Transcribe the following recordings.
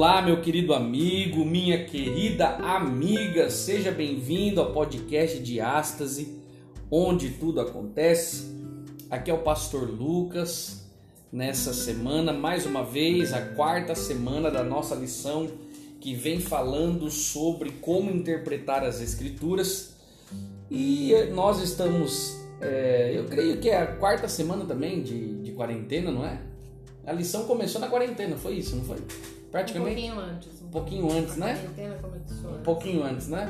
Olá, meu querido amigo, minha querida amiga, seja bem-vindo ao podcast Diástase, onde tudo acontece. Aqui é o pastor Lucas. Nessa semana, mais uma vez, a quarta semana da nossa lição que vem falando sobre como interpretar as Escrituras. E nós estamos, é, eu creio que é a quarta semana também de, de quarentena, não é? A lição começou na quarentena, foi isso, não foi? Praticamente. Um pouquinho antes. Um pouquinho antes, né? começou. Um pouquinho antes, né?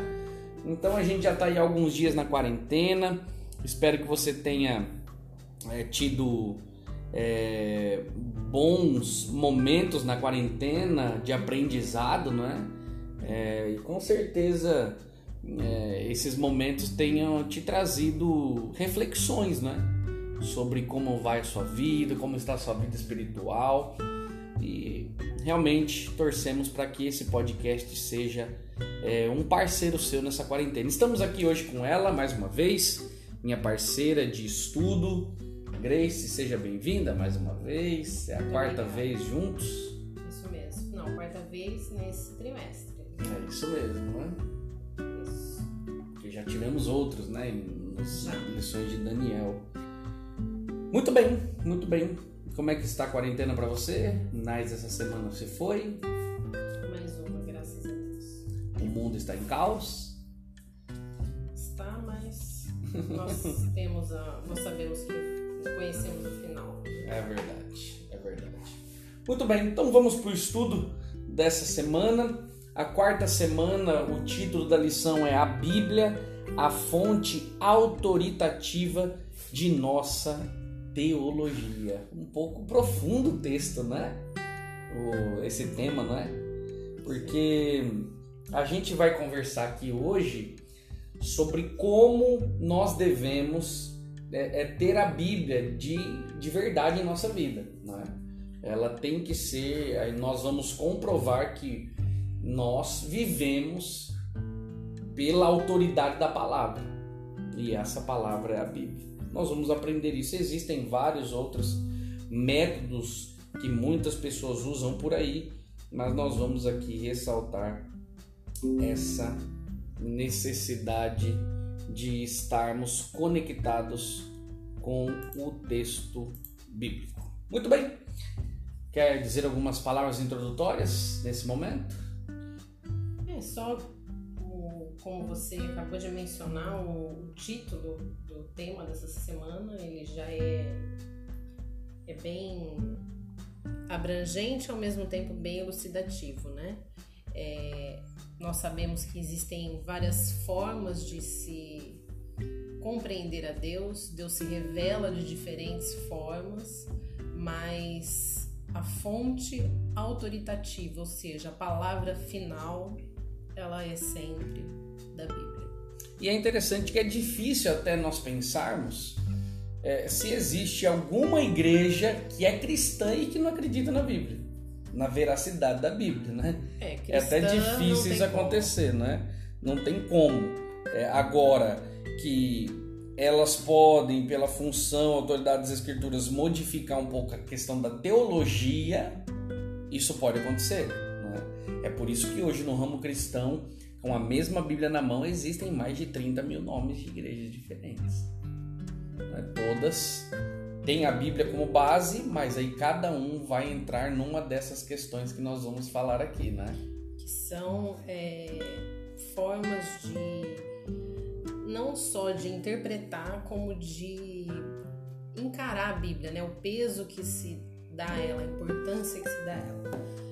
Então a gente já está aí alguns dias na quarentena. Espero que você tenha é, tido é, bons momentos na quarentena de aprendizado, não é? é e com certeza é, esses momentos tenham te trazido reflexões, né? Sobre como vai a sua vida, como está a sua vida espiritual. E realmente torcemos para que esse podcast seja é, um parceiro seu nessa quarentena. Estamos aqui hoje com ela mais uma vez, minha parceira de estudo, Grace. Seja bem-vinda mais uma vez. É a Muito quarta obrigada. vez juntos. Isso mesmo. Não, quarta vez nesse trimestre. É isso mesmo, não é? Isso. Porque já tivemos outros, né? Nas lições de Daniel. Muito bem, muito bem. Como é que está a quarentena para você? Nas essa semana você foi? Mais uma, graças a Deus. O mundo está em caos? Está, mas nós temos a. Nós sabemos que conhecemos o final. É verdade, é verdade. Muito bem, então vamos para o estudo dessa semana. A quarta semana, o título da lição é A Bíblia, a fonte autoritativa de nossa teologia. Um pouco profundo o texto, né? O, esse tema, não é? Porque a gente vai conversar aqui hoje sobre como nós devemos é, é ter a Bíblia de, de verdade em nossa vida. Né? Ela tem que ser. Aí nós vamos comprovar que nós vivemos pela autoridade da palavra. E essa palavra é a Bíblia. Nós vamos aprender isso. Existem vários outros métodos que muitas pessoas usam por aí, mas nós vamos aqui ressaltar essa necessidade de estarmos conectados com o texto bíblico. Muito bem. Quer dizer algumas palavras introdutórias nesse momento? É só como você acabou de mencionar o, título do tema dessa semana, ele já é, é bem abrangente ao mesmo tempo bem elucidativo, né? É, nós sabemos que existem várias formas de se compreender a Deus, Deus se revela de diferentes formas, mas a fonte autoritativa, ou seja, a palavra final, ela é sempre da Bíblia. E é interessante que é difícil até nós pensarmos é, se existe alguma igreja que é cristã e que não acredita na Bíblia, na veracidade da Bíblia, né? É, É até cristã, difícil isso como. acontecer, né? Não tem como. É, agora que elas podem, pela função, autoridade das escrituras, modificar um pouco a questão da teologia, isso pode acontecer. Né? É por isso que hoje no ramo cristão, com a mesma Bíblia na mão, existem mais de 30 mil nomes de igrejas diferentes. Né? Todas têm a Bíblia como base, mas aí cada um vai entrar numa dessas questões que nós vamos falar aqui, né? que são é, formas de não só de interpretar como de encarar a Bíblia, né? O peso que se dá a ela, a importância que se dá a ela.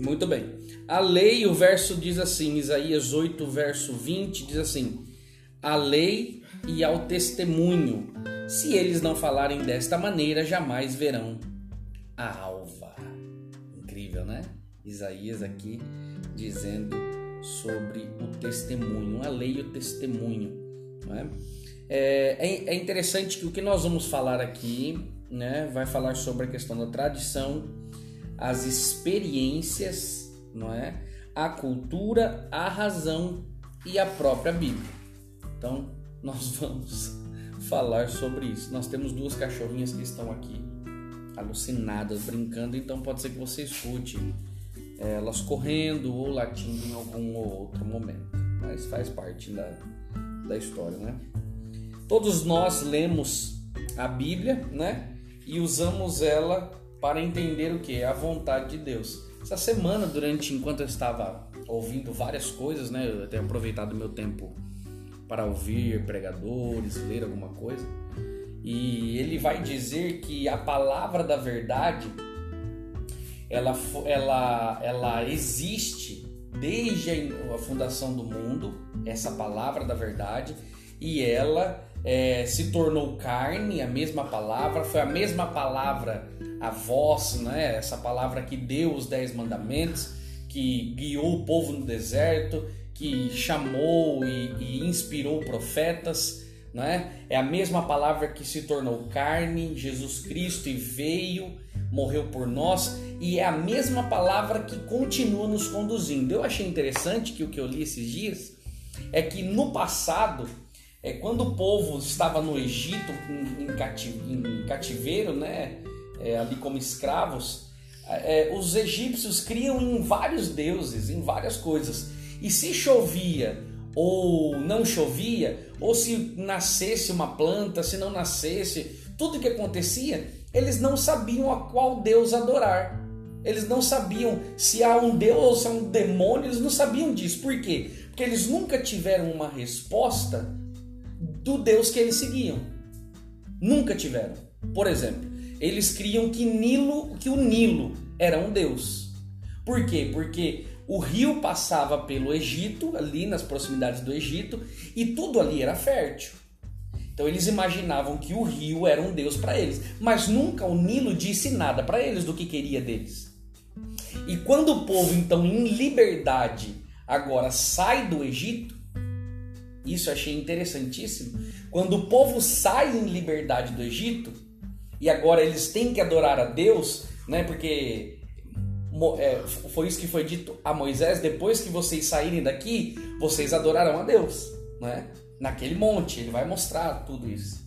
Muito bem. A lei, o verso diz assim, Isaías 8, verso 20, diz assim: A lei e ao testemunho. Se eles não falarem desta maneira, jamais verão a alva. Incrível, né? Isaías aqui dizendo sobre o testemunho, a lei e o testemunho. Né? É, é interessante que o que nós vamos falar aqui né, vai falar sobre a questão da tradição, as experiências, não é? a cultura, a razão e a própria Bíblia. Então, nós vamos falar sobre isso. Nós temos duas cachorrinhas que estão aqui alucinadas, brincando, então pode ser que você escute elas correndo ou latindo em algum outro momento, mas faz parte da, da história, né? Todos nós lemos a Bíblia, né? E usamos ela para entender o que? A vontade de Deus. Essa semana, durante enquanto eu estava ouvindo várias coisas, né? Eu tenho aproveitado meu tempo para ouvir pregadores, ler alguma coisa. E ele vai dizer que a palavra da verdade ela, ela, ela existe desde a fundação do mundo, essa palavra da verdade, e ela é, se tornou carne, a mesma palavra, foi a mesma palavra, a voz, né? essa palavra que deu os dez mandamentos, que guiou o povo no deserto, que chamou e, e inspirou profetas. Né? É a mesma palavra que se tornou carne, Jesus Cristo, e veio morreu por nós e é a mesma palavra que continua nos conduzindo. Eu achei interessante que o que eu li esses dias é que no passado, é, quando o povo estava no Egito em, em cativeiro, né, é, ali como escravos, é, os egípcios criam em vários deuses, em várias coisas. E se chovia ou não chovia, ou se nascesse uma planta, se não nascesse, tudo que acontecia eles não sabiam a qual Deus adorar. Eles não sabiam se há um Deus ou se há um demônio, eles não sabiam disso. Por quê? Porque eles nunca tiveram uma resposta do Deus que eles seguiam. Nunca tiveram. Por exemplo, eles criam que Nilo, que o Nilo era um deus. Por quê? Porque o rio passava pelo Egito, ali nas proximidades do Egito, e tudo ali era fértil. Então eles imaginavam que o rio era um deus para eles, mas nunca o Nilo disse nada para eles do que queria deles. E quando o povo então em liberdade agora sai do Egito, isso eu achei interessantíssimo. Quando o povo sai em liberdade do Egito e agora eles têm que adorar a Deus, né? Porque é, foi isso que foi dito a Moisés: depois que vocês saírem daqui, vocês adorarão a Deus, né? naquele monte, ele vai mostrar tudo isso.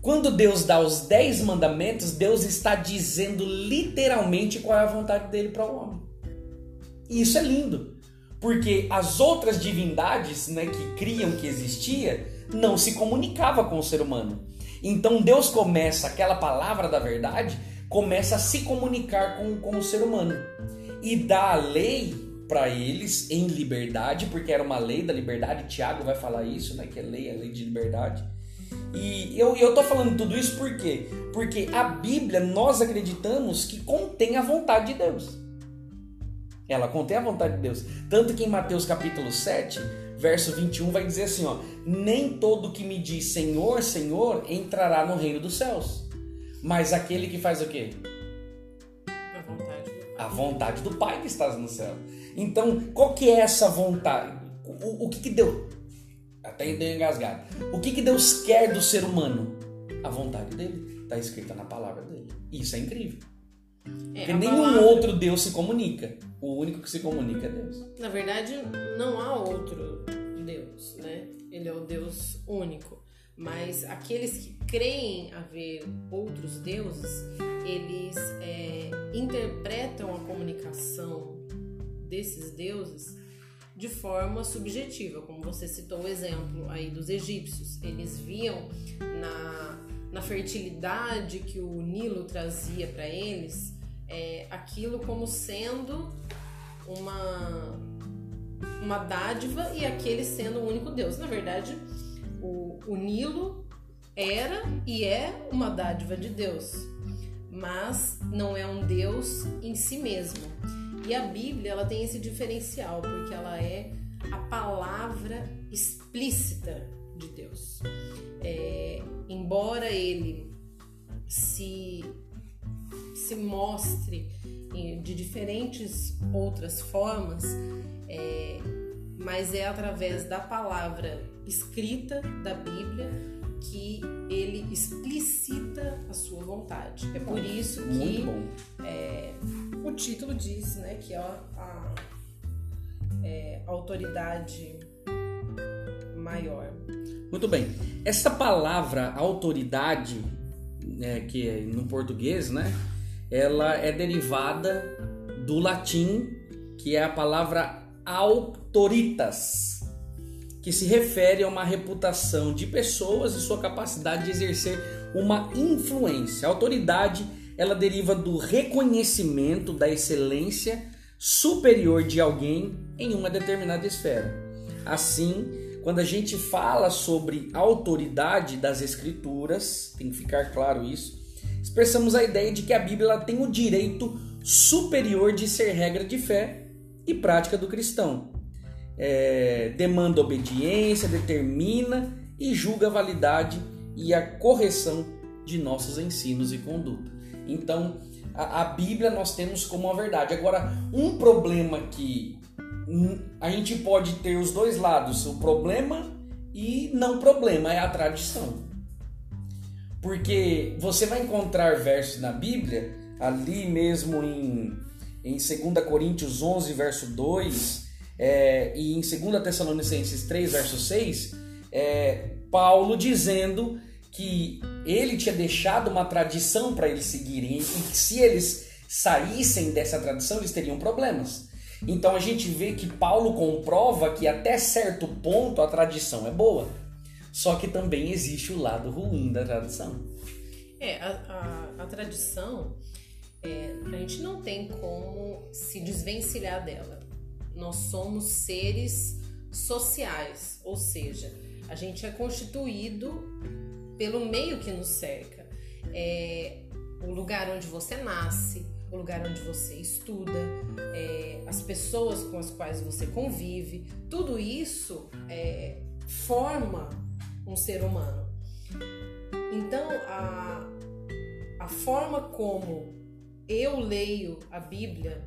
Quando Deus dá os dez mandamentos, Deus está dizendo literalmente qual é a vontade dele para o homem. E isso é lindo, porque as outras divindades né, que criam que existia não se comunicava com o ser humano. Então Deus começa, aquela palavra da verdade, começa a se comunicar com, com o ser humano e dá a lei para eles em liberdade, porque era uma lei da liberdade. Tiago vai falar isso, né? Que é lei, é lei de liberdade. E eu, tô falando tudo isso por quê? Porque a Bíblia nós acreditamos que contém a vontade de Deus. Ela contém a vontade de Deus. Tanto que em Mateus capítulo 7, verso 21 vai dizer assim, ó: "Nem todo que me diz Senhor, Senhor entrará no reino dos céus, mas aquele que faz o quê? A vontade do Pai, a vontade do Pai que estás no céu. Então, qual que é essa vontade? O, o que, que Deus. Até deu engasgado. O que, que Deus quer do ser humano? A vontade dele. Está escrita na palavra dele. Isso é incrível. É, Porque nenhum palavra... outro Deus se comunica. O único que se comunica é Deus. Na verdade, não há outro Deus, né? Ele é o Deus único. Mas aqueles que creem haver outros deuses, eles é, interpretam a comunicação desses deuses de forma subjetiva, como você citou o exemplo aí dos egípcios. Eles viam na, na fertilidade que o Nilo trazia para eles é, aquilo como sendo uma, uma dádiva e aquele sendo o único Deus. Na verdade, o, o Nilo era e é uma dádiva de Deus, mas não é um Deus em si mesmo. E a Bíblia, ela tem esse diferencial, porque ela é a palavra explícita de Deus. É, embora ele se, se mostre de diferentes outras formas, é, mas é através da palavra escrita da Bíblia que ele explicita a sua vontade. É por isso que é, o título diz né, que é a, a é, autoridade maior. Muito bem. Essa palavra autoridade, né, que é no português, né, ela é derivada do latim, que é a palavra autoritas, que se refere a uma reputação de pessoas e sua capacidade de exercer uma influência. A autoridade, ela deriva do reconhecimento da excelência superior de alguém em uma determinada esfera. Assim, quando a gente fala sobre autoridade das escrituras, tem que ficar claro isso, expressamos a ideia de que a Bíblia tem o direito superior de ser regra de fé e prática do cristão. É, demanda obediência, determina e julga a validade e a correção de nossos ensinos e conduta. Então, a, a Bíblia nós temos como uma verdade. Agora, um problema que a gente pode ter os dois lados, o problema e não problema, é a tradição. Porque você vai encontrar versos na Bíblia, ali mesmo em, em 2 Coríntios 11, verso 2, é, e em 2 Tessalonicenses 3, verso 6, é, Paulo dizendo que ele tinha deixado uma tradição para eles seguirem, e que se eles saíssem dessa tradição, eles teriam problemas. Então a gente vê que Paulo comprova que até certo ponto a tradição é boa. Só que também existe o lado ruim da tradição. É, a, a, a tradição, é, a gente não tem como se desvencilhar dela. Nós somos seres sociais, ou seja, a gente é constituído pelo meio que nos cerca. É o lugar onde você nasce, o lugar onde você estuda, é, as pessoas com as quais você convive, tudo isso é, forma um ser humano. Então, a, a forma como eu leio a Bíblia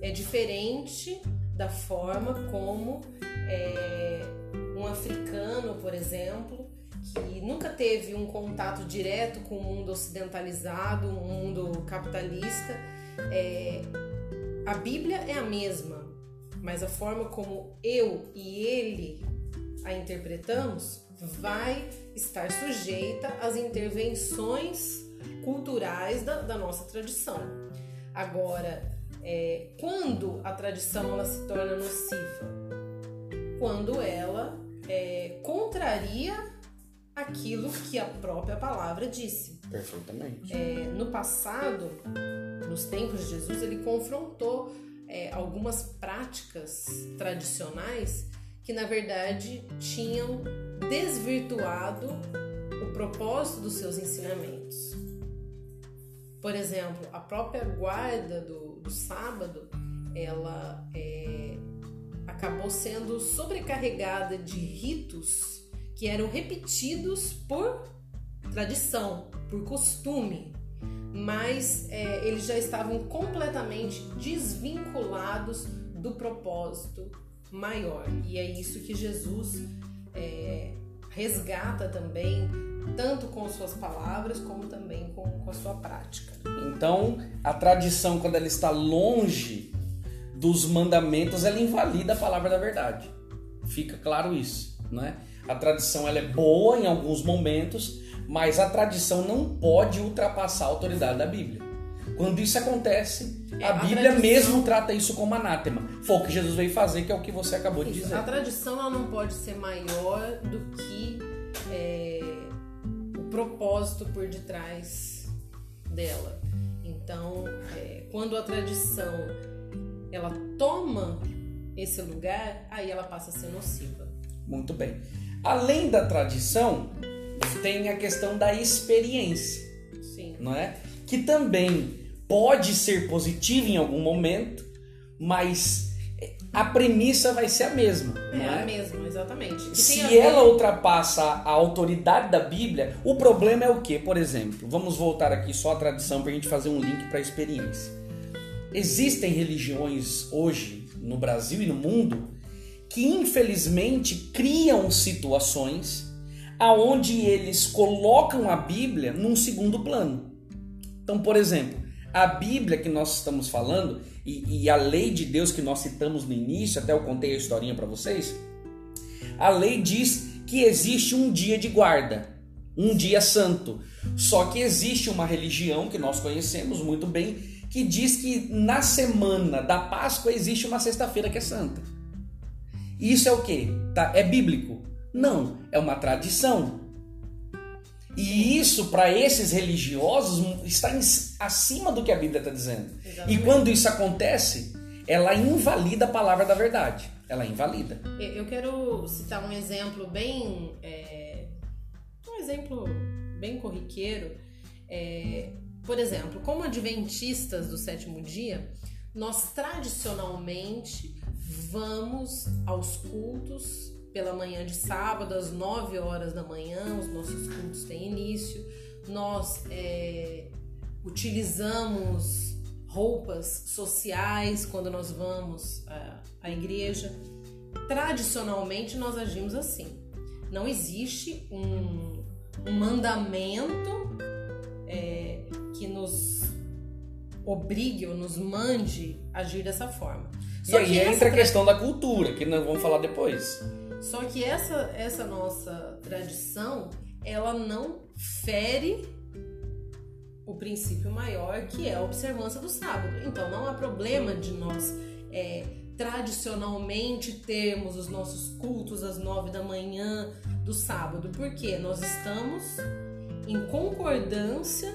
é diferente da forma como é, um africano, por exemplo, que nunca teve um contato direto com o mundo ocidentalizado, um mundo capitalista, é, a Bíblia é a mesma, mas a forma como eu e ele a interpretamos vai estar sujeita às intervenções culturais da, da nossa tradição. Agora, é, quando a tradição ela se torna nociva? Quando ela é, contraria aquilo que a própria palavra disse. Perfeitamente. É, no passado, nos tempos de Jesus, ele confrontou é, algumas práticas tradicionais que, na verdade, tinham desvirtuado o propósito dos seus ensinamentos. Por exemplo, a própria guarda do, do sábado, ela é, acabou sendo sobrecarregada de ritos que eram repetidos por tradição, por costume, mas é, eles já estavam completamente desvinculados do propósito maior. E é isso que Jesus é, resgata também, tanto com suas palavras como também com, com a sua prática. Então, a tradição, quando ela está longe dos mandamentos, ela invalida a palavra da verdade. Fica claro isso, não é? A tradição ela é boa em alguns momentos, mas a tradição não pode ultrapassar a autoridade da Bíblia. Quando isso acontece, é, a, a Bíblia tradição... mesmo trata isso como anátema. Foi o que Jesus veio fazer, que é o que você acabou de dizer. A tradição ela não pode ser maior do que é, o propósito por detrás dela. Então, é, quando a tradição ela toma esse lugar, aí ela passa a ser nociva. Muito bem. Além da tradição, tem a questão da experiência, Sim. não é? Que também pode ser positiva em algum momento, mas a premissa vai ser a mesma. É, é? a mesma, exatamente. Que Se ver- ela ultrapassa a autoridade da Bíblia, o problema é o que? Por exemplo, vamos voltar aqui só à tradição para a gente fazer um link para a experiência. Existem religiões hoje no Brasil e no mundo que infelizmente criam situações aonde eles colocam a Bíblia num segundo plano. Então, por exemplo, a Bíblia que nós estamos falando e, e a lei de Deus que nós citamos no início, até eu contei a historinha para vocês, a lei diz que existe um dia de guarda, um dia santo. Só que existe uma religião que nós conhecemos muito bem que diz que na semana da Páscoa existe uma sexta-feira que é santa. Isso é o que? É bíblico? Não, é uma tradição. E isso, para esses religiosos, está acima do que a Bíblia está dizendo. E Exatamente. quando isso acontece, ela invalida a palavra da verdade. Ela invalida. Eu eu quero citar um exemplo bem. é, um exemplo bem corriqueiro. É, por exemplo, como adventistas do sétimo dia, nós tradicionalmente vamos aos cultos pela manhã de sábado, às 9 horas da manhã, os nossos cultos têm início. Nós é, utilizamos roupas sociais quando nós vamos à, à igreja. Tradicionalmente nós agimos assim. Não existe um, um mandamento é, que nos obrigue ou nos mande agir dessa forma. E Só aí que essa entra a questão da cultura, que nós vamos falar depois. Só que essa, essa nossa tradição, ela não fere o princípio maior, que é a observância do sábado. Então não há problema de nós é, tradicionalmente termos os nossos cultos às nove da manhã do sábado, porque nós estamos em concordância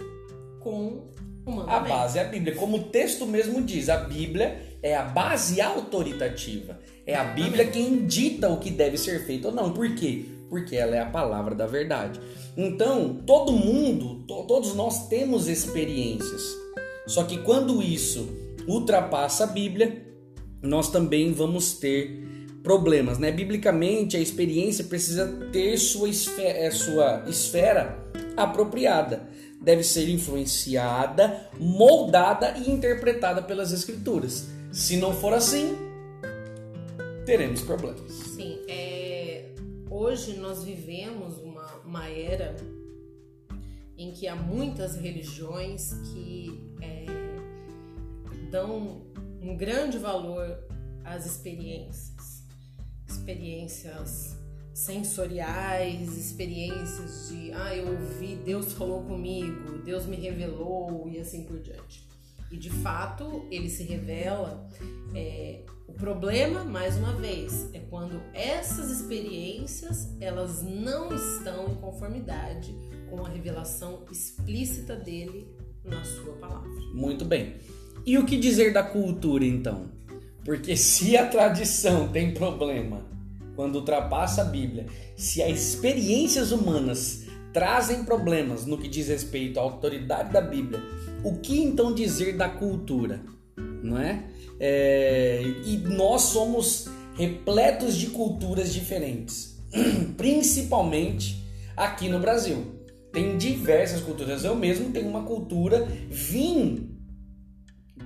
com o A mandamento. base é a Bíblia. Como o texto mesmo diz, a Bíblia é a base autoritativa. É a Bíblia quem dita o que deve ser feito ou não. Por quê? Porque ela é a palavra da verdade. Então, todo mundo, to- todos nós temos experiências. Só que quando isso ultrapassa a Bíblia, nós também vamos ter problemas, né? Biblicamente, a experiência precisa ter sua é, sua esfera apropriada. Deve ser influenciada, moldada e interpretada pelas Escrituras. Se não for assim, teremos problemas. Sim, é, hoje nós vivemos uma, uma era em que há muitas religiões que é, dão um grande valor às experiências, experiências sensoriais, experiências de ah, eu ouvi, Deus falou comigo, Deus me revelou e assim por diante. E de fato ele se revela. é, o problema, mais uma vez, é quando essas experiências elas não estão em conformidade com a revelação explícita dele na sua palavra. Muito bem. E o que dizer da cultura então? Porque se a tradição tem problema quando ultrapassa a Bíblia, se as experiências humanas trazem problemas no que diz respeito à autoridade da Bíblia, o que então dizer da cultura? Não é? É, e nós somos repletos de culturas diferentes, principalmente aqui no Brasil. Tem diversas culturas. Eu mesmo tenho uma cultura, vim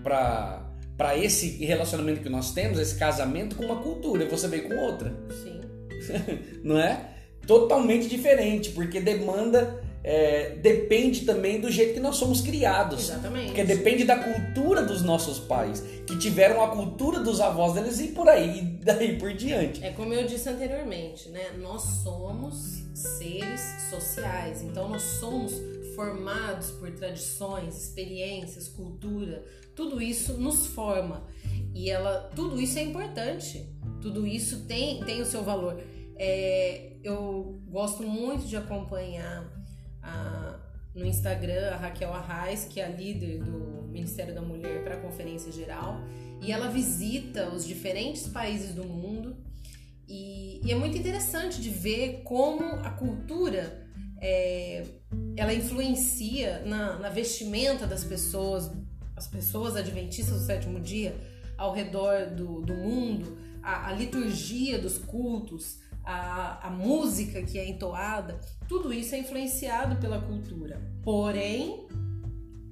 para para esse relacionamento que nós temos, esse casamento com uma cultura, e você veio com outra, Sim. não é? Totalmente diferente, porque demanda é, depende também do jeito que nós somos criados. Exatamente. Porque depende da cultura dos nossos pais, que tiveram a cultura dos avós deles e por aí, e daí por diante. É como eu disse anteriormente, né? Nós somos seres sociais, então nós somos formados por tradições, experiências, cultura. Tudo isso nos forma e ela, tudo isso é importante. Tudo isso tem tem o seu valor. É, eu gosto muito de acompanhar a- no Instagram a Raquel Arraes, que é a líder do Ministério da Mulher para a Conferência Geral, e ela visita os diferentes países do mundo. E, e é muito interessante de ver como a cultura é, ela influencia na, na vestimenta das pessoas, as pessoas adventistas do sétimo dia, ao redor do, do mundo, a, a liturgia dos cultos, a, a música que é entoada, tudo isso é influenciado pela cultura. Porém,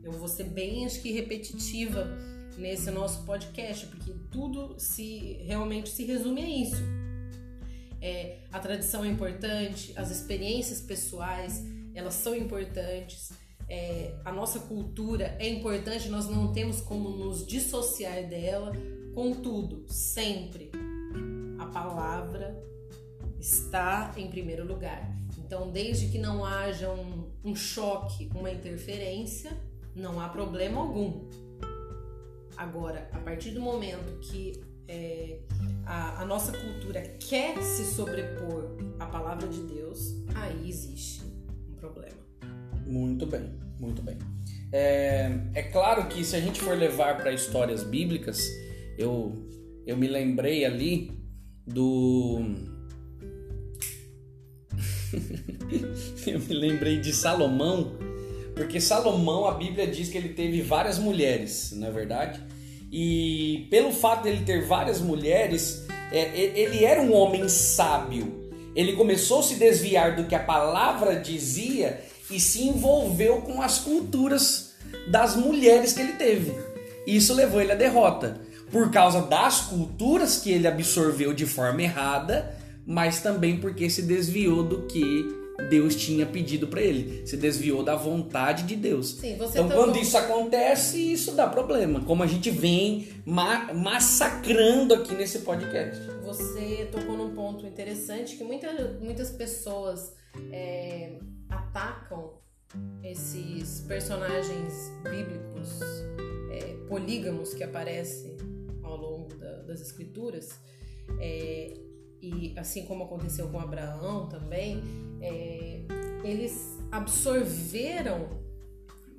eu vou ser bem, acho que repetitiva nesse nosso podcast, porque tudo se realmente se resume a isso. É, a tradição é importante, as experiências pessoais elas são importantes, é, a nossa cultura é importante, nós não temos como nos dissociar dela. Contudo, sempre a palavra está em primeiro lugar. Então, desde que não haja um, um choque, uma interferência, não há problema algum. Agora, a partir do momento que é, a, a, nossa cultura quer se sobrepor à palavra de Deus, aí existe um problema. Muito bem, muito bem. É, é claro que se a gente for levar para histórias bíblicas, eu, eu me lembrei ali do. eu me lembrei de Salomão porque Salomão, a Bíblia diz que ele teve várias mulheres, não é verdade? E pelo fato dele ter várias mulheres, é, ele era um homem sábio. Ele começou a se desviar do que a palavra dizia e se envolveu com as culturas das mulheres que ele teve. Isso levou ele à derrota, por causa das culturas que ele absorveu de forma errada, mas também porque se desviou do que Deus tinha pedido para ele. Se desviou da vontade de Deus. Sim, então, quando isso acontece, isso dá problema. Como a gente vem ma massacrando aqui nesse podcast. Você tocou num ponto interessante que muita, muitas pessoas é, atacam esses personagens bíblicos é, polígamos que aparecem ao longo da, das escrituras. É, e assim como aconteceu com Abraão também, é, eles absorveram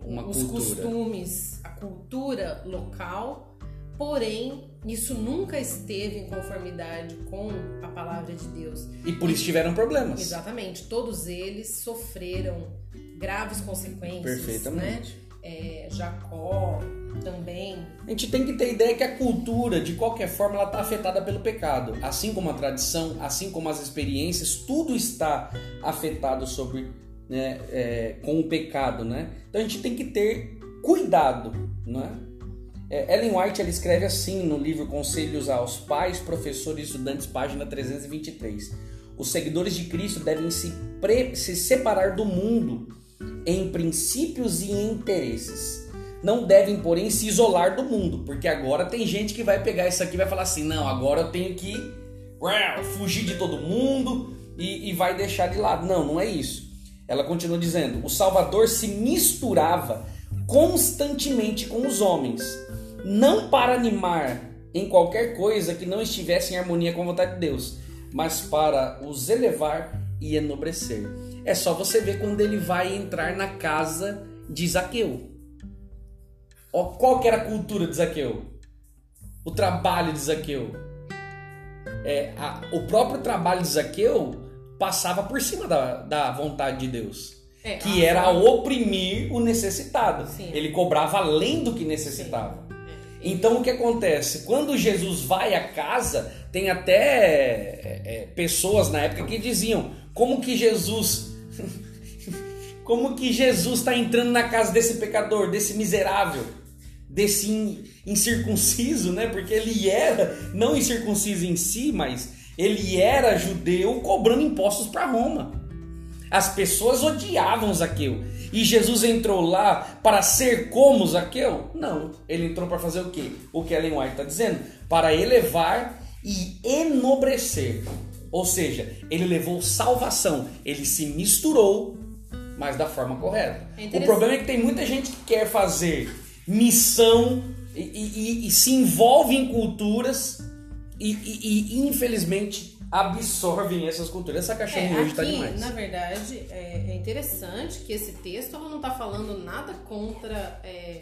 Uma os cultura. costumes, a cultura local, porém isso nunca esteve em conformidade com a palavra de Deus. E por isso tiveram problemas. Exatamente, todos eles sofreram graves consequências. Perfeitamente. Né? É, Jacó, também. A gente tem que ter ideia que a cultura, de qualquer forma, ela está afetada pelo pecado. Assim como a tradição, assim como as experiências, tudo está afetado sobre, né, é, com o pecado, né? Então a gente tem que ter cuidado, né? É, Ellen White ela escreve assim no livro Conselhos aos Pais, Professores e Estudantes, página 323. Os seguidores de Cristo devem se, se separar do mundo em princípios e interesses não devem, porém, se isolar do mundo, porque agora tem gente que vai pegar isso aqui e vai falar assim: não, agora eu tenho que fugir de todo mundo e, e vai deixar de lado. Não, não é isso. Ela continua dizendo: o Salvador se misturava constantemente com os homens, não para animar em qualquer coisa que não estivesse em harmonia com a vontade de Deus, mas para os elevar e enobrecer. É só você ver quando ele vai entrar na casa de Zaqueu. Qual que era a cultura de Zaqueu? O trabalho de Zaqueu. É, a, o próprio trabalho de Zaqueu passava por cima da, da vontade de Deus. É, que era oprimir o necessitado. Sim. Ele cobrava além do que necessitava. Sim. É. Então o que acontece? Quando Jesus vai à casa, tem até é, é pessoas na época que diziam como que Jesus como que Jesus está entrando na casa desse pecador, desse miserável? Desse incircunciso, né? Porque ele era não incircunciso em si, mas ele era judeu cobrando impostos para Roma. As pessoas odiavam Zaqueu. E Jesus entrou lá para ser como Zaqueu? Não. Ele entrou para fazer o quê? O que Ellen White está dizendo? Para elevar e enobrecer. Ou seja, ele levou salvação. Ele se misturou, mas da forma correta. É o problema é que tem muita gente que quer fazer missão e, e, e se envolve em culturas e, e, infelizmente absorvem essas culturas. Essa caixinha é, hoje está demais. Na verdade, é, é, interessante que esse texto não está falando nada contra. É...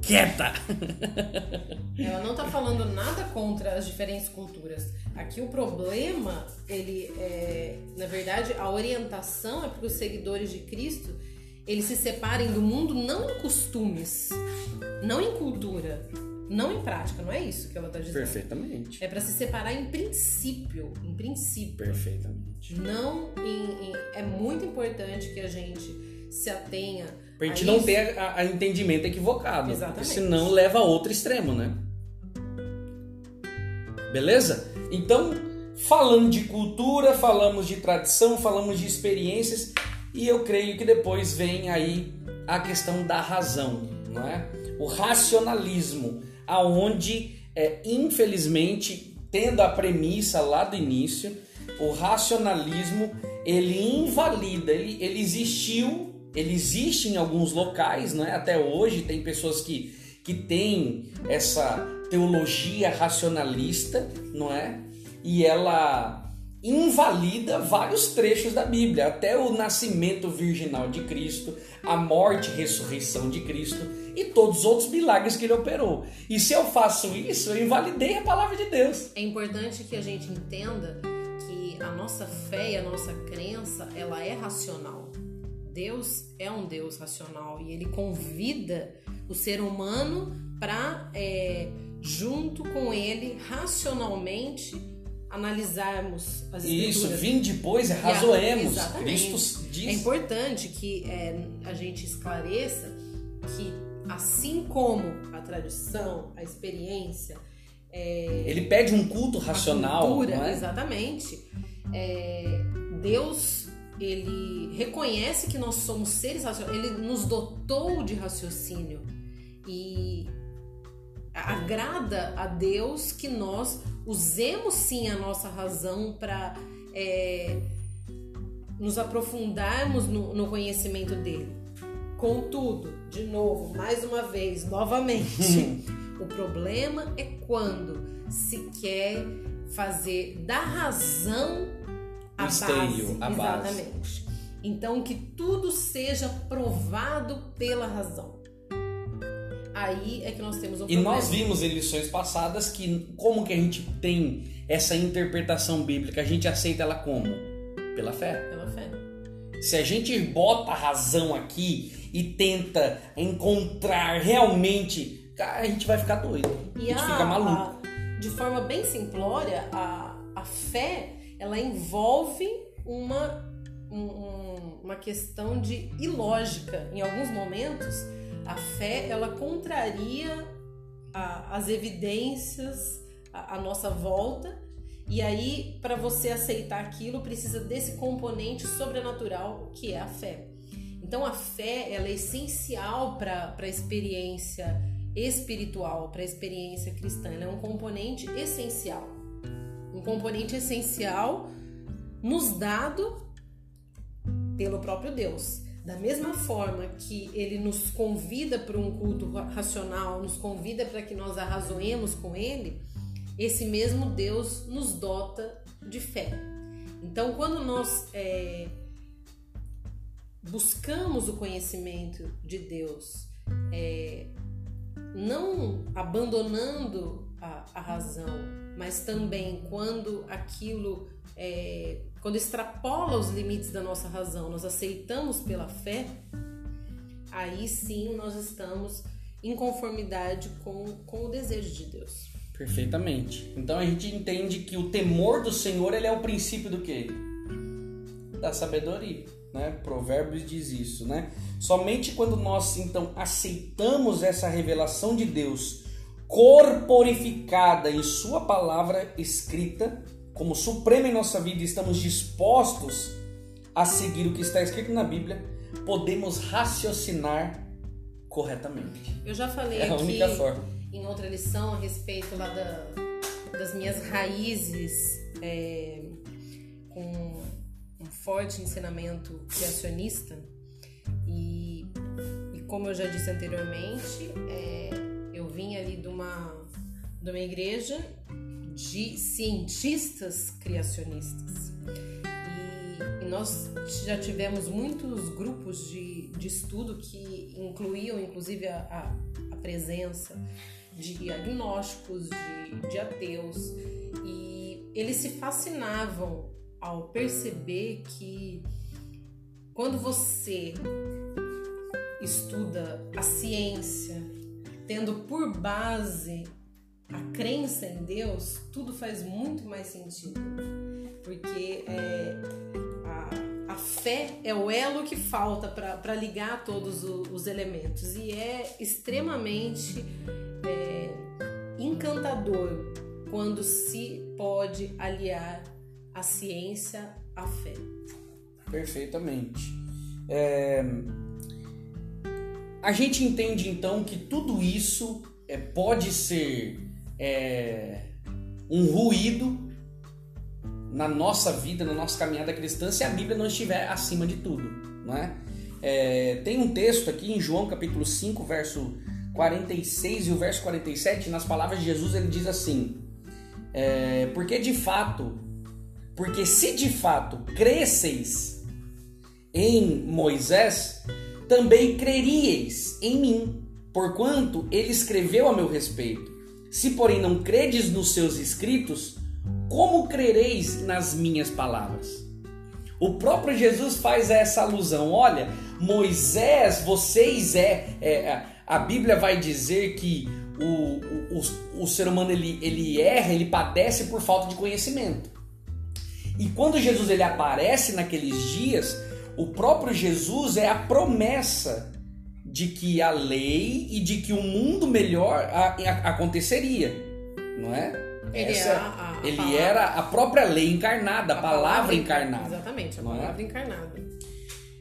Quieta! Ela não está falando nada contra as diferentes culturas. Aqui o problema, ele é, na verdade, a orientação é para os seguidores de Cristo eles se separem do mundo não em costumes, não em cultura, não em prática, não é isso que ela está dizendo. Perfeitamente. É para se separar em princípio, em princípio. Perfeitamente. Não em, em, é muito importante que a gente se atenha Pra gente a não isso. ter a, a entendimento equivocado. Exatamente. Senão leva a outro extremo, né? Beleza? Então, falando de cultura, falamos de tradição, falamos de experiências e eu creio que depois vem aí a questão da razão, não é? O racionalismo, aonde é, infelizmente, tendo a premissa lá do início, o racionalismo ele invalida, ele, ele existiu, ele existe em alguns locais, né? Até hoje tem pessoas que, que têm essa teologia racionalista, não é? E ela invalida vários trechos da Bíblia, até o nascimento virginal de Cristo, a morte e ressurreição de Cristo e todos os outros milagres que ele operou. E se eu faço isso, eu invalidei a palavra de Deus. É importante que a gente entenda que a nossa fé e a nossa crença, ela é racional. Deus é um Deus racional e ele convida o ser humano para, é, junto com ele, racionalmente analisarmos as escrituras. Isso, vim depois e razoemos. exatamente. Cristo É diz. importante que é, a gente esclareça que, assim como a tradição, a experiência, é, Ele pede um culto racional, cultura, é? exatamente, é, Deus ele reconhece que nós somos seres racionais, ele nos dotou de raciocínio e agrada a Deus que nós usemos sim a nossa razão para nos aprofundarmos no, no conhecimento dele. Contudo, de novo, mais uma vez, novamente, o problema é quando se quer fazer da razão a base. a base. Exatamente. Então que tudo seja provado pela razão. Aí é que nós temos um E problema. nós vimos em lições passadas que como que a gente tem essa interpretação bíblica, a gente aceita ela como? Pela fé. Pela fé. Se a gente bota a razão aqui e tenta encontrar realmente, cara, a gente vai ficar doido. a E gente a, fica maluco. a- de forma bem simplória, a, a fé ela envolve uma, um- um- uma questão de ilógica. Em alguns momentos, a fé ela contraria a- as evidências à, nossa volta. E aí, para você aceitar aquilo, precisa desse componente sobrenatural que é a fé. Então, a fé ela é essencial para a experiência espiritual, para a experiência cristã. Ela é um componente essencial. Um componente essencial nos dado pelo próprio Deus. Da mesma forma que ele nos convida para um culto ra- racional, nos convida para que nós arrazoemos com ele, esse mesmo Deus nos dota de fé. Então, quando nós é, buscamos o conhecimento de Deus, é, não abandonando a, a razão, mas também quando aquilo, é, quando extrapola os limites da nossa razão, nós aceitamos pela fé, aí sim nós estamos em conformidade com, com o desejo de Deus. Perfeitamente. Então a gente entende que o temor do Senhor ele é o princípio do quê? Da sabedoria, né? Provérbios diz isso, né? Somente quando nós então aceitamos essa revelação de Deus corporificada em sua palavra escrita como suprema em nossa vida, e estamos dispostos a seguir o que está escrito na Bíblia, podemos raciocinar corretamente. Eu já falei É aqui em outra lição a respeito lá da- das minhas raízes é, com um forte ensinamento criacionista e, e como eu já disse anteriormente é, eu vim ali de uma, de uma igreja de cientistas criacionistas. E, e nós já tivemos muitos grupos de, de estudo que incluíam inclusive a, a, a presença de agnósticos, de, de ateus, e eles se fascinavam ao perceber que quando você estuda a ciência, tendo por base a crença em Deus, tudo faz muito mais sentido. Porque é, a, a fé é o elo que falta para ligar todos os, os, elementos. E é extremamente é, encantador quando se pode aliar a ciência à fé. Perfeitamente. É... A gente entende então que tudo isso é, pode ser é, um ruído na nossa vida, na nossa caminhada cristã, se a Bíblia não estiver acima de tudo. Não é? É, tem um texto aqui em João capítulo 5, verso 46 e o verso 47, nas palavras de Jesus, ele diz assim: é, Porque de fato, porque se de fato cresceis em Moisés, também creríeis em mim, porquanto ele escreveu a meu respeito. Se, porém, não credes nos seus escritos, como crereis nas minhas palavras? O próprio Jesus faz essa alusão. Olha, Moisés, vocês é, é a Bíblia vai dizer que o, o, o, ser humano ele, ele erra, ele padece por falta de conhecimento. E quando Jesus ele aparece naqueles dias, o próprio Jesus é a promessa de que a lei e de que o um mundo melhor a, a, aconteceria, não é? Ele, Essa, é a, ele palavra, era a própria lei encarnada, a, palavra, palavra encarnada. Exatamente, a é? palavra é? encarnada.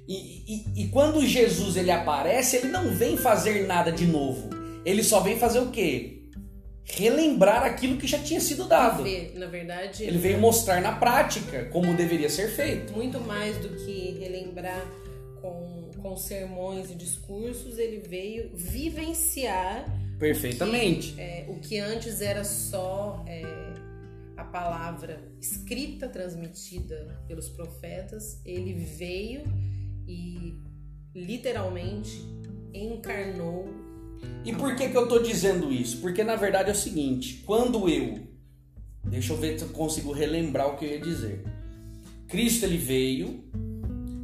E, e, e, quando Jesus ele aparece, ele não vem fazer nada de novo. Ele só vem fazer o quê? relembrar aquilo que já tinha sido dado. Na verdade, ele veio mostrar na prática como deveria ser feito. Muito mais do que relembrar com, com sermões e discursos, ele veio vivenciar perfeitamente o que, é, o que antes era só é, a palavra escrita transmitida pelos profetas. Ele veio e literalmente encarnou e por que, que eu estou dizendo isso? Porque na verdade é o seguinte: quando eu. Deixa eu ver se eu consigo relembrar o que eu ia dizer. Cristo ele veio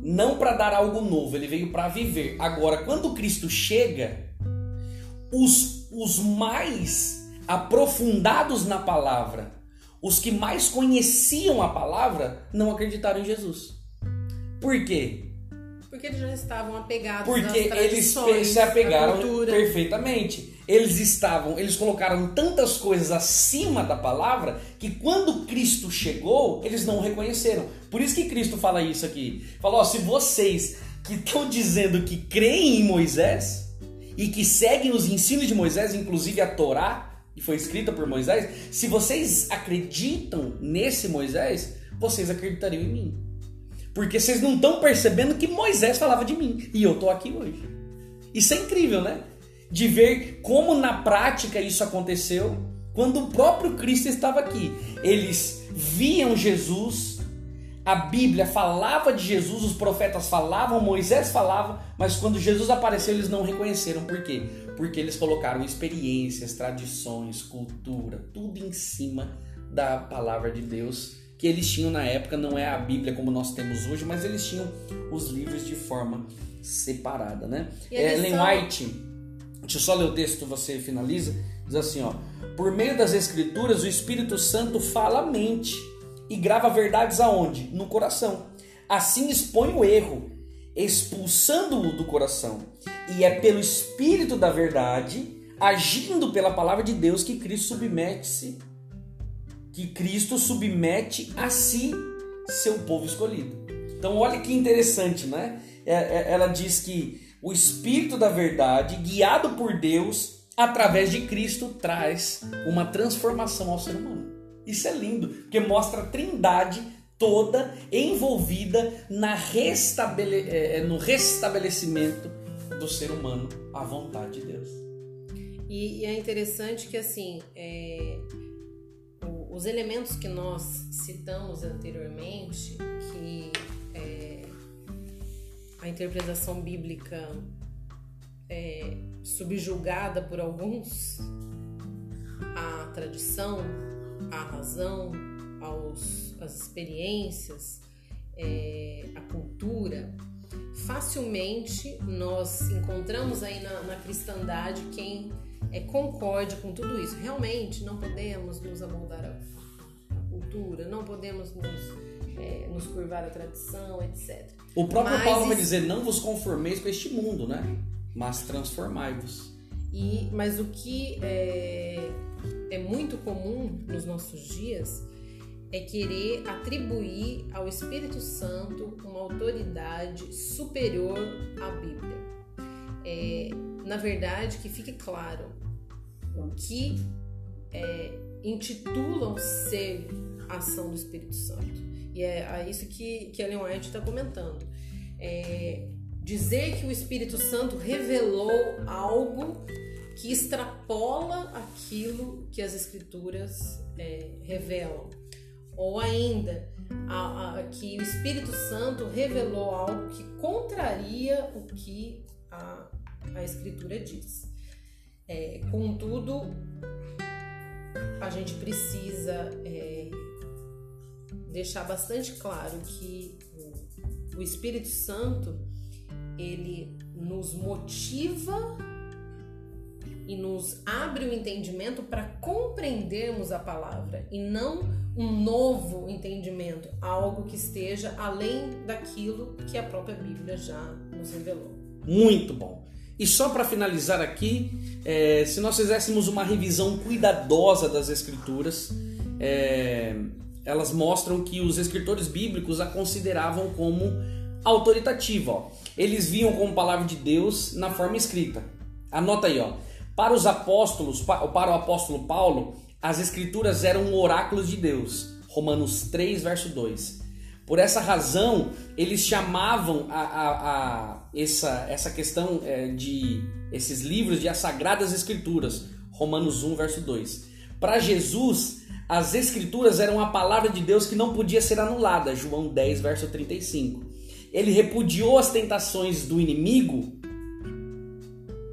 não para dar algo novo, ele veio para viver. Agora, quando Cristo chega, os, os mais aprofundados na palavra, os que mais conheciam a palavra, não acreditaram em Jesus. Por quê? Porque eles já estavam apegados Porque eles se apegaram perfeitamente. Eles estavam, eles colocaram tantas coisas acima da palavra que quando Cristo chegou, eles não reconheceram. Por isso que Cristo fala isso aqui. Falou: ó, se vocês que estão dizendo que creem em Moisés e que seguem os ensinos de Moisés, inclusive a Torá, que foi escrita por Moisés, se vocês acreditam nesse Moisés, vocês acreditariam em mim. Porque vocês não estão percebendo que Moisés falava de mim. E eu tô aqui hoje. Isso é incrível, né? De ver como na prática isso aconteceu quando o próprio Cristo estava aqui. Eles viam Jesus, a Bíblia falava de Jesus, os profetas falavam, Moisés falava, mas quando Jesus apareceu eles não reconheceram. Por quê? Porque eles colocaram experiências, tradições, cultura, tudo em cima da palavra de Deus que eles tinham na época, não é a Bíblia como nós temos hoje, mas eles tinham os livros de forma separada, né? Ellen são... White, deixa eu só ler o texto, você finaliza, diz assim, ó: Por meio das escrituras, o Espírito Santo fala a mente e grava verdades aonde? No coração. Assim expõe o erro, expulsando-o do coração. E é pelo Espírito da verdade, agindo pela palavra de Deus, que Cristo submete-se que Cristo submete a si seu povo escolhido. Então, olha que interessante, né? É, é, ela diz que o Espírito da Verdade, guiado por Deus, através de Cristo, traz uma transformação ao ser humano. Isso é lindo, porque mostra a trindade toda envolvida na restabele... É, no restabelecimento do ser humano à vontade de Deus. E, é interessante que assim, é, os elementos que nós citamos anteriormente, que é, a interpretação bíblica é subjugada por alguns à tradição, à razão, aos, às experiências, é, à cultura, facilmente nós encontramos aí na, na cristandade quem é, concorde com tudo isso. Realmente não podemos nos amoldar à cultura, não podemos nos, é, nos curvar à tradição, etc. O próprio Mas Paulo vai dizer: não vos conformeis com este mundo, né? Mas transformai-vos. E, mas o que é, é muito comum nos nossos dias é querer atribuir ao Espírito Santo uma autoridade superior à Bíblia. É, na verdade, que fique claro, o que é, intitulam ser a ação do Espírito Santo. E é isso que, que Ellen White está comentando. É, dizer que o Espírito Santo revelou algo que extrapola aquilo que as Escrituras é, revelam ou ainda a, a, que o Espírito Santo revelou algo que contraria o que a, a Escritura diz. É, contudo, a gente precisa é, deixar bastante claro que o, Espírito Santo ele nos motiva e nos abre o entendimento para compreendermos a palavra e não um novo entendimento, algo que esteja além daquilo que a própria Bíblia já nos revelou. Muito bom. E só para finalizar aqui, é, se nós fizéssemos uma revisão cuidadosa das Escrituras, é, elas mostram que os escritores bíblicos a consideravam como autoritativa. Ó. Eles viam como palavra de Deus na forma escrita. Anota aí, ó. Para os apóstolos, para o apóstolo Paulo, as escrituras eram oráculos de Deus. Romanos 3, verso 2. Por essa razão, eles chamavam a, a, a essa, essa questão é, de esses livros de as Sagradas Escrituras. Romanos 1, verso 2. Para Jesus, as Escrituras eram a palavra de Deus que não podia ser anulada. João 10, verso 35. Ele repudiou as tentações do inimigo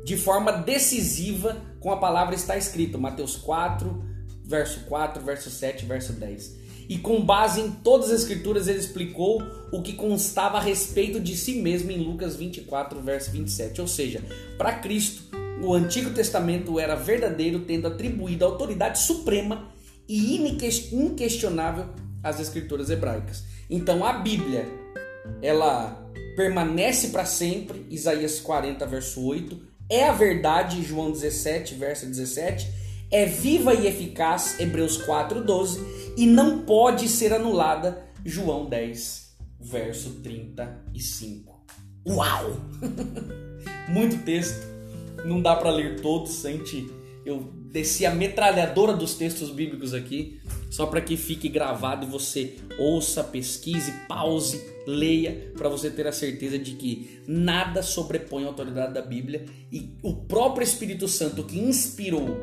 de forma decisiva com a palavra está escrito, Mateus 4, verso 4, verso 7, verso 10. E com base em todas as escrituras ele explicou o que constava a respeito de si mesmo em Lucas 24, verso 27. Ou seja, para Cristo, o Antigo Testamento era verdadeiro, tendo atribuído autoridade suprema e inquestionável às escrituras hebraicas. Então a Bíblia, ela permanece para sempre, Isaías 40, verso 8, é a verdade, João 17, verso 17, é viva e eficaz, Hebreus 4, 12, e não pode ser anulada, João 10, verso 35. Uau! Muito texto, não dá para ler todos, gente. Eu desci a metralhadora dos textos bíblicos aqui, só para que fique gravado e você ouça, pesquise, pause, leia, para você ter a certeza de que nada sobrepõe a autoridade da Bíblia e o próprio Espírito Santo que inspirou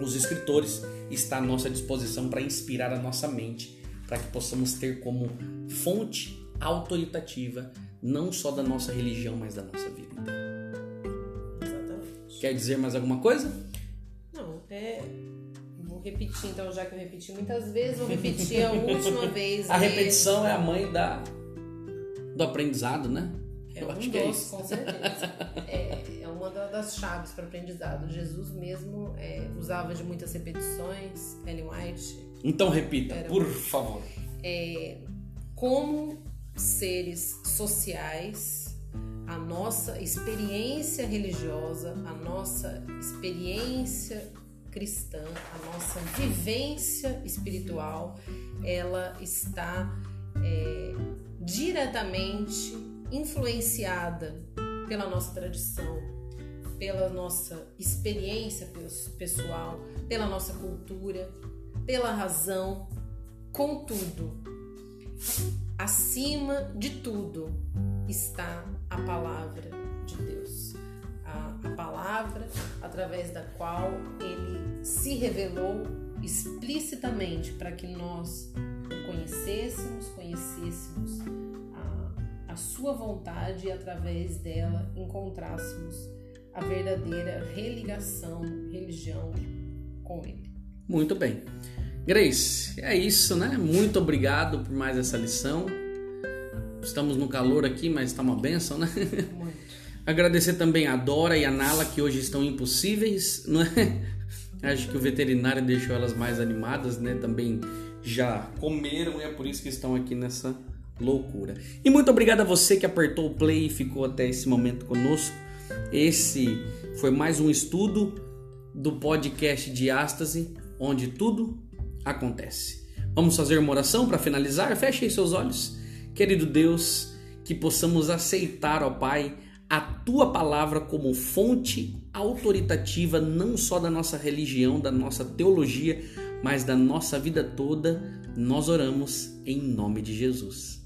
os escritores está à nossa disposição para inspirar a nossa mente, para que possamos ter como fonte autoritativa não só da nossa religião, mas da nossa vida inteira. Exatamente. Quer dizer mais alguma coisa? É vou repetir, então, já que eu repeti muitas vezes, vou repetir a última vez. A repetição é a mãe da, do aprendizado, né? É eu um acho que é isso. com certeza. é, é uma das chaves para o aprendizado. Jesus mesmo é, usava de muitas repetições, Ellen White. Então repita, era, por favor. É, como seres sociais, a nossa experiência religiosa, a nossa experiência cristã, a nossa vivência espiritual, ela está é, diretamente influenciada pela nossa tradição, pela nossa experiência pessoal, pela nossa cultura, pela razão, contudo, acima de tudo está a palavra de Deus. A, a palavra através da qual ele se revelou explicitamente para que nós o conhecêssemos, conhecêssemos a, a sua vontade e através dela encontrássemos a verdadeira religação, religião com ele. Muito bem. Grace, é isso, né? Muito obrigado por mais essa lição. Estamos no calor aqui, mas está uma benção, né? Agradecer também a Dora e a Nala, que hoje estão impossíveis, não é? Acho que o veterinário deixou elas mais animadas, né? Também já comeram e é por isso que estão aqui nessa loucura. E muito obrigado a você que apertou o play e ficou até esse momento conosco. Esse foi mais um estudo do podcast de Ástase, onde tudo acontece. Vamos fazer uma oração para finalizar? Feche aí seus olhos. Querido Deus, que possamos aceitar, ó Pai, a tua palavra como fonte autoritativa não só da nossa religião, da nossa teologia, mas da nossa vida toda. Nós oramos em nome de Jesus.